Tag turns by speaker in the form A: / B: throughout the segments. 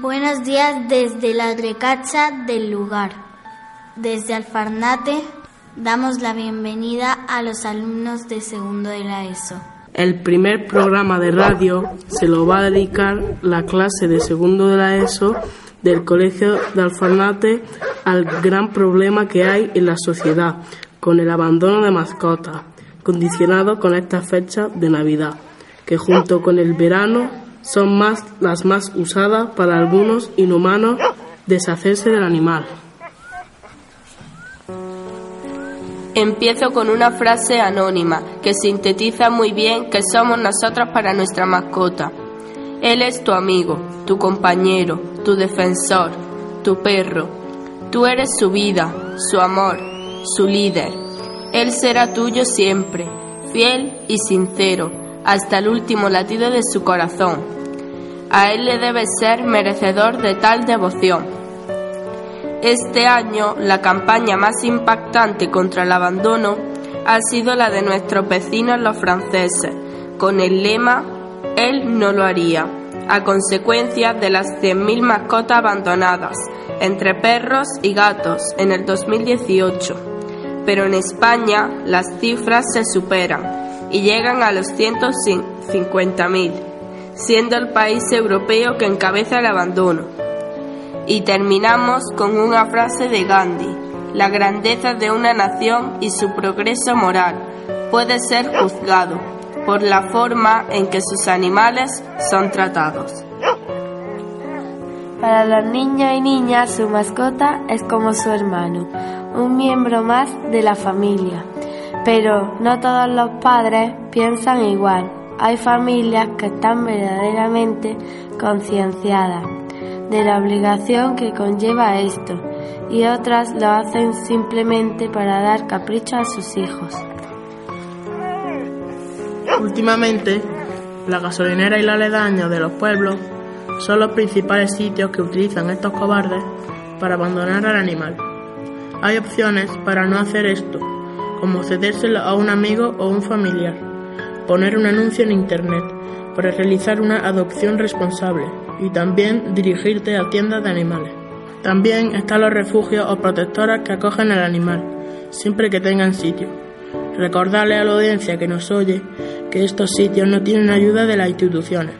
A: Buenos días desde la Grecacha del lugar. Desde Alfarnate damos la bienvenida a los alumnos de segundo de la ESO.
B: El primer programa de radio se lo va a dedicar la clase de segundo de la ESO del Colegio de Alfarnate al gran problema que hay en la sociedad con el abandono de mascotas, condicionado con esta fecha de Navidad, que junto con el verano son más las más usadas para algunos inhumanos deshacerse del animal.
C: Empiezo con una frase anónima que sintetiza muy bien que somos nosotros para nuestra mascota. Él es tu amigo, tu compañero, tu defensor, tu perro. Tú eres su vida, su amor, su líder. Él será tuyo siempre, fiel y sincero, hasta el último latido de su corazón. A Él le debe ser merecedor de tal devoción. Este año, la campaña más impactante contra el abandono ha sido la de nuestros vecinos los franceses, con el lema Él no lo haría a consecuencia de las 100.000 mascotas abandonadas entre perros y gatos en el 2018. Pero en España las cifras se superan y llegan a los 150.000, siendo el país europeo que encabeza el abandono. Y terminamos con una frase de Gandhi, la grandeza de una nación y su progreso moral puede ser juzgado por la forma en que sus animales son tratados.
D: Para los niños y niñas su mascota es como su hermano, un miembro más de la familia. Pero no todos los padres piensan igual. Hay familias que están verdaderamente concienciadas de la obligación que conlleva esto y otras lo hacen simplemente para dar capricho a sus hijos.
B: Últimamente, la gasolinera y la aledaña de los pueblos son los principales sitios que utilizan estos cobardes para abandonar al animal. Hay opciones para no hacer esto, como cedérselo a un amigo o un familiar, poner un anuncio en internet para realizar una adopción responsable y también dirigirte a tiendas de animales. También están los refugios o protectoras que acogen al animal, siempre que tengan sitio. Recordarle a la audiencia que nos oye que estos sitios no tienen ayuda de las instituciones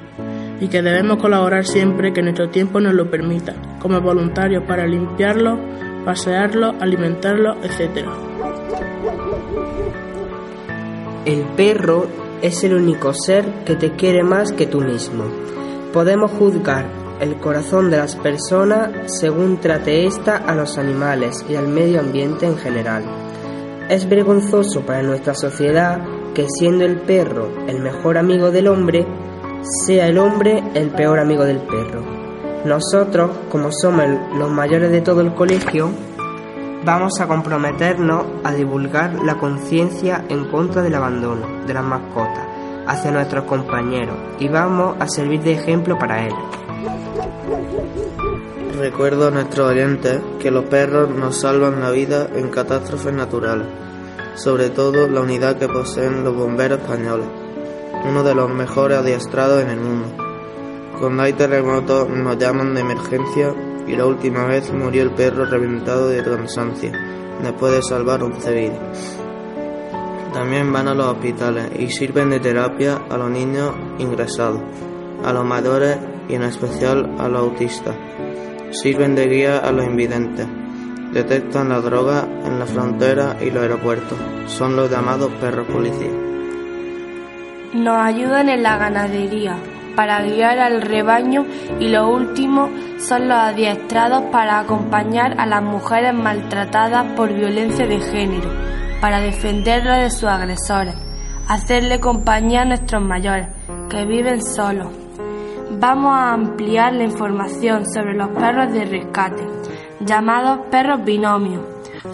B: y que debemos colaborar siempre que nuestro tiempo nos lo permita, como voluntarios para limpiarlos, pasearlos, alimentarlos, etc.
E: El perro es el único ser que te quiere más que tú mismo. Podemos juzgar el corazón de las personas según trate ésta a los animales y al medio ambiente en general. Es vergonzoso para nuestra sociedad que siendo el perro el mejor amigo del hombre, sea el hombre el peor amigo del perro. Nosotros, como somos los mayores de todo el colegio, vamos a comprometernos a divulgar la conciencia en contra del abandono de las mascotas hacia nuestros compañeros y vamos a servir de ejemplo para él.
F: Recuerdo a nuestros oyentes que los perros nos salvan la vida en catástrofes naturales, sobre todo la unidad que poseen los bomberos españoles, uno de los mejores adiestrados en el mundo. Cuando hay terremotos nos llaman de emergencia y la última vez murió el perro reventado de cansancio, después de salvar 11 vidas. También van a los hospitales y sirven de terapia a los niños ingresados, a los mayores y en especial a los autistas. Sirven de guía a los invidentes. Detectan la droga en la frontera y los aeropuertos. Son los llamados perros policía.
D: Nos ayudan en la ganadería para guiar al rebaño y lo último son los adiestrados para acompañar a las mujeres maltratadas por violencia de género, para defenderlos de sus agresores, hacerle compañía a nuestros mayores que viven solos. Vamos a ampliar la información sobre los perros de rescate, llamados perros binomios.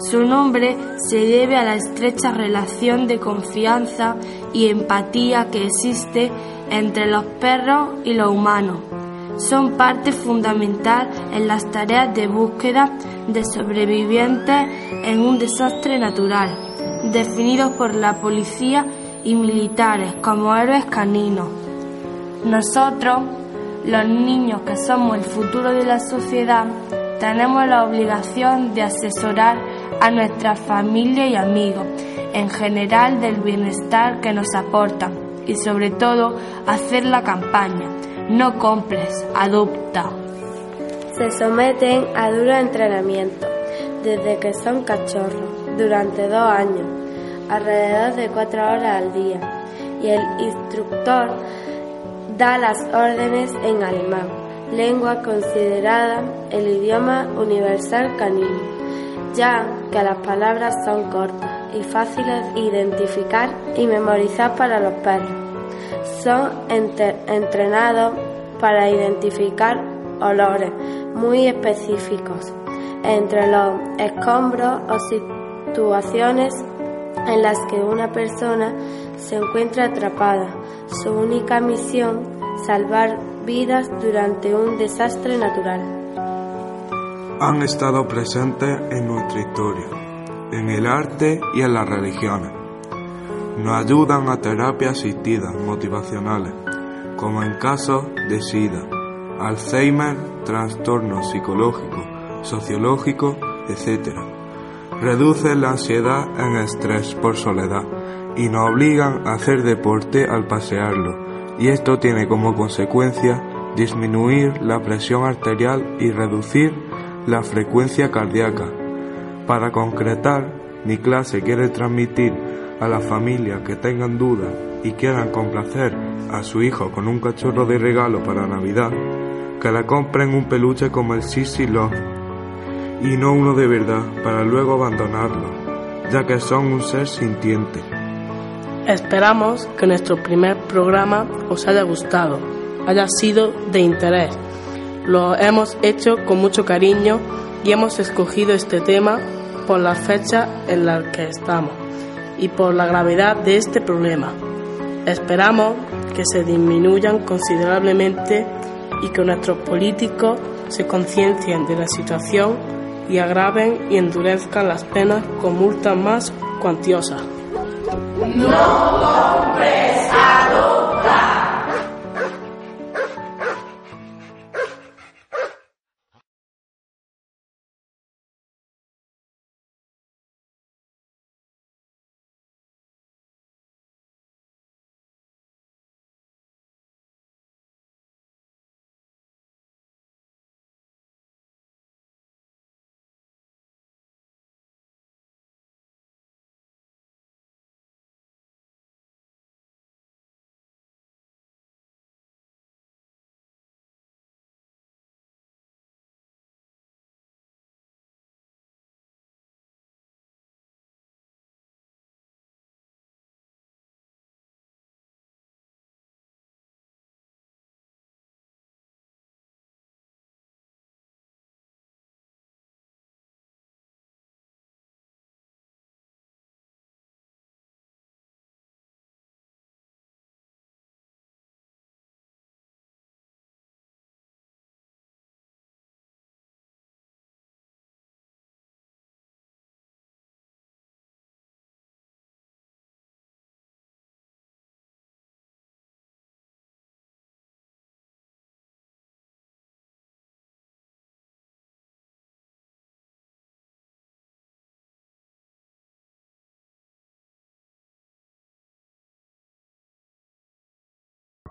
D: Su nombre se debe a la estrecha relación de confianza y empatía que existe entre los perros y los humanos. Son parte fundamental en las tareas de búsqueda de sobrevivientes en un desastre natural, definidos por la policía y militares como héroes caninos. Nosotros los niños que somos el futuro de la sociedad, tenemos la obligación de asesorar a nuestra familia y amigos, en general del bienestar que nos aportan y sobre todo hacer la campaña. No compres, adopta.
G: Se someten a duro entrenamiento desde que son cachorros durante dos años, alrededor de cuatro horas al día, y el instructor da las órdenes en alemán, lengua considerada el idioma universal canino, ya que las palabras son cortas y fáciles de identificar y memorizar para los perros. Son entrenados para identificar olores muy específicos entre los escombros o situaciones en las que una persona se encuentra atrapada. Su única misión, salvar vidas durante un desastre natural.
H: Han estado presentes en nuestra historia, en el arte y en las religiones. Nos ayudan a terapias asistidas motivacionales, como en casos de SIDA, Alzheimer, trastornos psicológicos, sociológicos, etc. Reducen la ansiedad en estrés por soledad y nos obligan a hacer deporte al pasearlo, y esto tiene como consecuencia disminuir la presión arterial y reducir la frecuencia cardíaca. Para concretar, mi clase quiere transmitir a las familias que tengan dudas y quieran complacer a su hijo con un cachorro de regalo para Navidad, que le compren un peluche como el Sissy Love y no uno de verdad para luego abandonarlo, ya que son un ser sintiente.
B: Esperamos que nuestro primer programa os haya gustado, haya sido de interés. Lo hemos hecho con mucho cariño y hemos escogido este tema por la fecha en la que estamos y por la gravedad de este problema. Esperamos que se disminuyan considerablemente y que nuestros políticos se conciencien de la situación y agraven y endurezcan las penas con multas más cuantiosas.
I: No compres, adopta.